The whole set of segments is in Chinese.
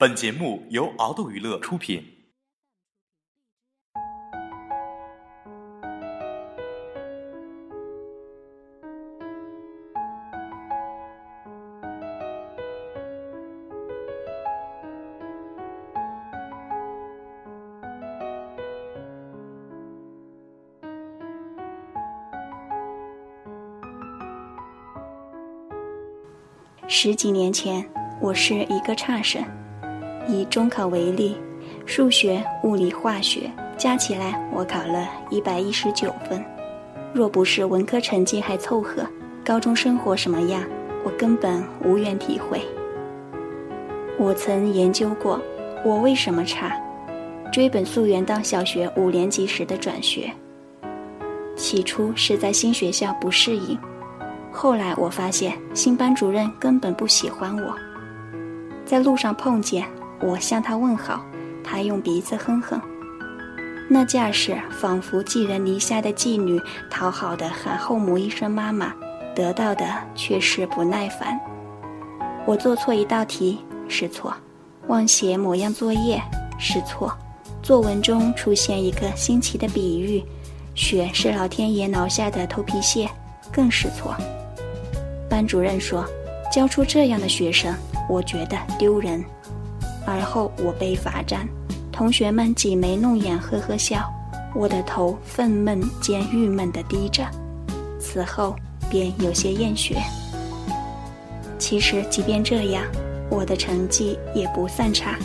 本节目由敖斗娱乐出品。十几年前，我是一个差生。以中考为例，数学、物理、化学加起来，我考了一百一十九分。若不是文科成绩还凑合，高中生活什么样，我根本无缘体会。我曾研究过我为什么差，追本溯源到小学五年级时的转学。起初是在新学校不适应，后来我发现新班主任根本不喜欢我，在路上碰见。我向他问好，他用鼻子哼哼，那架势仿佛寄人篱下的妓女，讨好的喊后母一声妈妈，得到的却是不耐烦。我做错一道题是错，忘写某样作业是错，作文中出现一个新奇的比喻，雪是老天爷挠下的头皮屑，更是错。班主任说，教出这样的学生，我觉得丢人。而后我被罚站，同学们挤眉弄眼，呵呵笑，我的头愤懑兼郁闷地低着。此后便有些厌学。其实即便这样，我的成绩也不算差，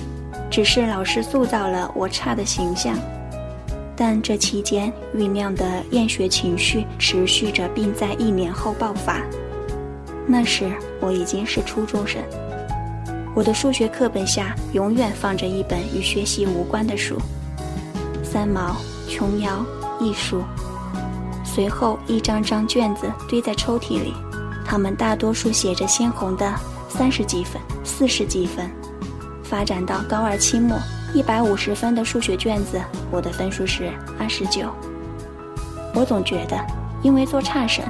只是老师塑造了我差的形象。但这期间酝酿的厌学情绪持续着，并在一年后爆发。那时我已经是初中生。我的数学课本下永远放着一本与学习无关的书，《三毛》《琼瑶》《艺术》。随后，一张张卷子堆在抽屉里，他们大多数写着鲜红的三十几分、四十几分。发展到高二期末，一百五十分的数学卷子，我的分数是二十九。我总觉得，因为做差生，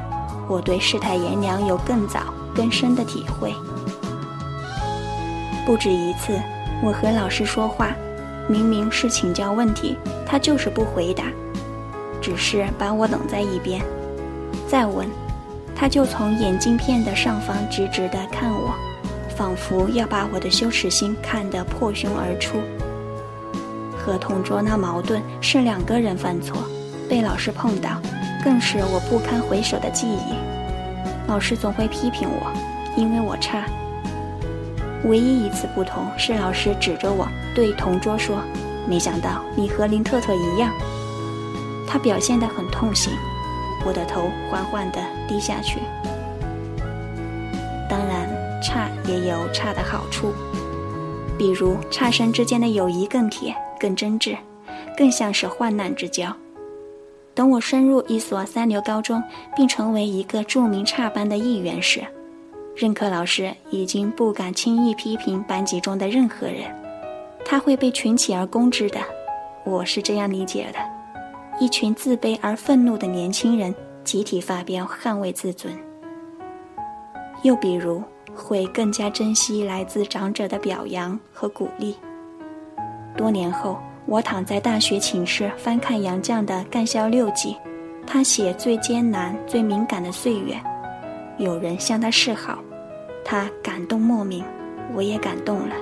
我对世态炎凉有更早、更深的体会。不止一次，我和老师说话，明明是请教问题，他就是不回答，只是把我冷在一边。再问，他就从眼镜片的上方直直地看我，仿佛要把我的羞耻心看得破胸而出。和同桌闹矛盾是两个人犯错，被老师碰到，更是我不堪回首的记忆。老师总会批评我，因为我差。唯一一次不同是，老师指着我对同桌说：“没想到你和林特特一样。”他表现得很痛心，我的头缓缓地低下去。当然，差也有差的好处，比如差生之间的友谊更铁、更真挚，更像是患难之交。等我升入一所三流高中，并成为一个著名差班的一员时，任课老师已经不敢轻易批评班级中的任何人，他会被群起而攻之的。我是这样理解的：一群自卑而愤怒的年轻人集体发飙，捍卫自尊。又比如，会更加珍惜来自长者的表扬和鼓励。多年后，我躺在大学寝室翻看杨绛的《干校六记》，他写最艰难、最敏感的岁月。有人向他示好，他感动莫名，我也感动了。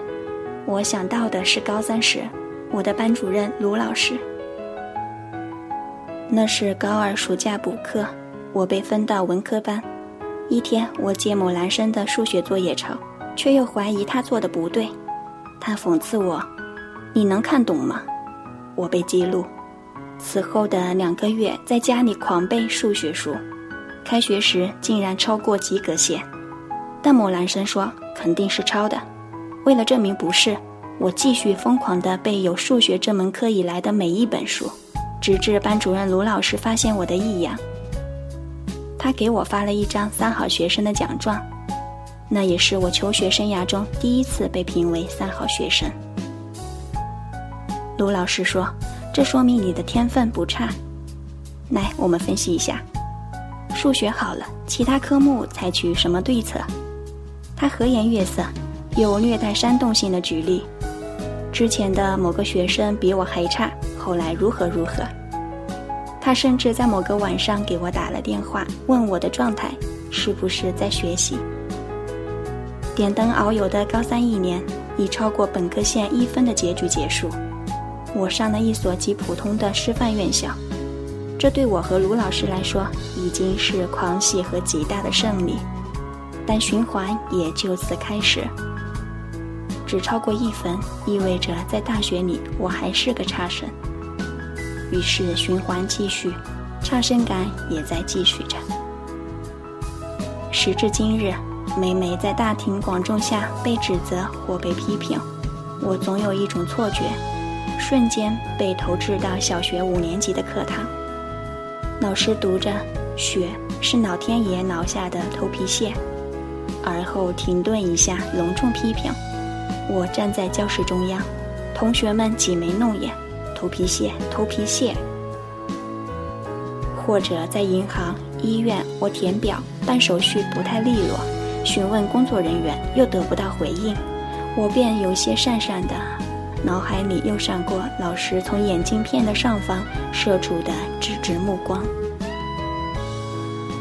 我想到的是高三时，我的班主任卢老师。那是高二暑假补课，我被分到文科班。一天，我借某男生的数学作业抄，却又怀疑他做的不对。他讽刺我：“你能看懂吗？”我被激怒。此后的两个月，在家里狂背数学书。开学时竟然超过及格线，但某男生说肯定是抄的。为了证明不是，我继续疯狂地背有数学这门课以来的每一本书，直至班主任卢老师发现我的异样。他给我发了一张三好学生的奖状，那也是我求学生涯中第一次被评为三好学生。卢老师说：“这说明你的天分不差。”来，我们分析一下。数学好了，其他科目采取什么对策？他和颜悦色，又略带煽动性的举例，之前的某个学生比我还差，后来如何如何。他甚至在某个晚上给我打了电话，问我的状态是不是在学习。点灯遨游的高三一年，以超过本科线一分的结局结束。我上了一所极普通的师范院校，这对我和卢老师来说已经是狂喜和极大的胜利，但循环也就此开始。只超过一分，意味着在大学里我还是个差生。于是循环继续，差生感也在继续着。时至今日，每每在大庭广众下被指责或被批评，我总有一种错觉，瞬间被投掷到小学五年级的课堂。老师读着“雪是老天爷挠下的头皮屑”，而后停顿一下，隆重批评。我站在教室中央，同学们挤眉弄眼，头皮屑，头皮屑。或者在银行、医院，我填表办手续不太利落，询问工作人员又得不到回应，我便有些讪讪的，脑海里又闪过老师从眼镜片的上方射出的直直目光。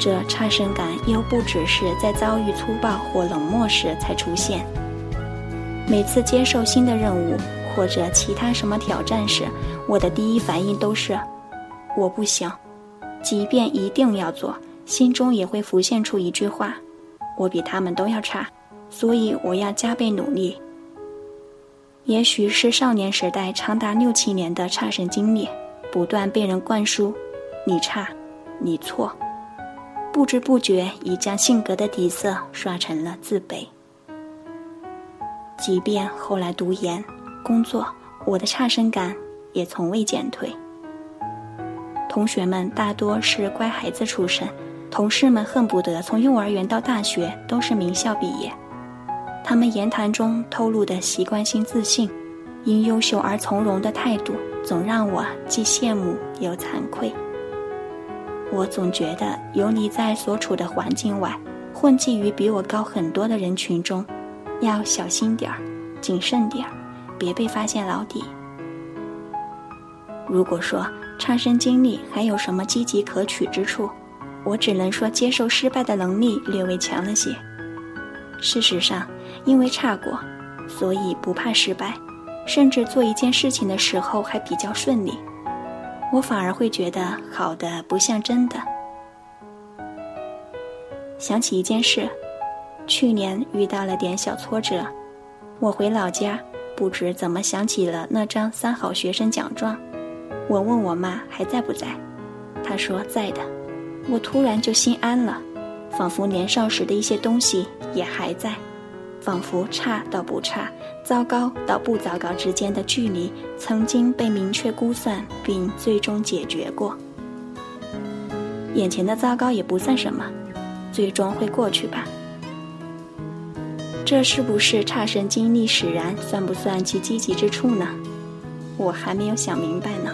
这差生感又不只是在遭遇粗暴或冷漠时才出现。每次接受新的任务或者其他什么挑战时，我的第一反应都是我不行。即便一定要做，心中也会浮现出一句话：我比他们都要差，所以我要加倍努力。也许是少年时代长达六七年的差生经历，不断被人灌输“你差，你错”，不知不觉已将性格的底色刷成了自卑。即便后来读研、工作，我的差生感也从未减退。同学们大多是乖孩子出身，同事们恨不得从幼儿园到大学都是名校毕业。他们言谈中透露的习惯性自信，因优秀而从容的态度，总让我既羡慕又惭愧。我总觉得游离在所处的环境外，混迹于比我高很多的人群中。要小心点儿，谨慎点儿，别被发现老底。如果说差生经历还有什么积极可取之处，我只能说接受失败的能力略微强了些。事实上，因为差过，所以不怕失败，甚至做一件事情的时候还比较顺利。我反而会觉得好的不像真的。想起一件事。去年遇到了点小挫折，我回老家，不知怎么想起了那张三好学生奖状。我问我妈还在不在，她说在的。我突然就心安了，仿佛年少时的一些东西也还在，仿佛差到不差、糟糕到不糟糕之间的距离曾经被明确估算并最终解决过。眼前的糟糕也不算什么，最终会过去吧。这是不是差生经历使然，算不算其积极之处呢？我还没有想明白呢。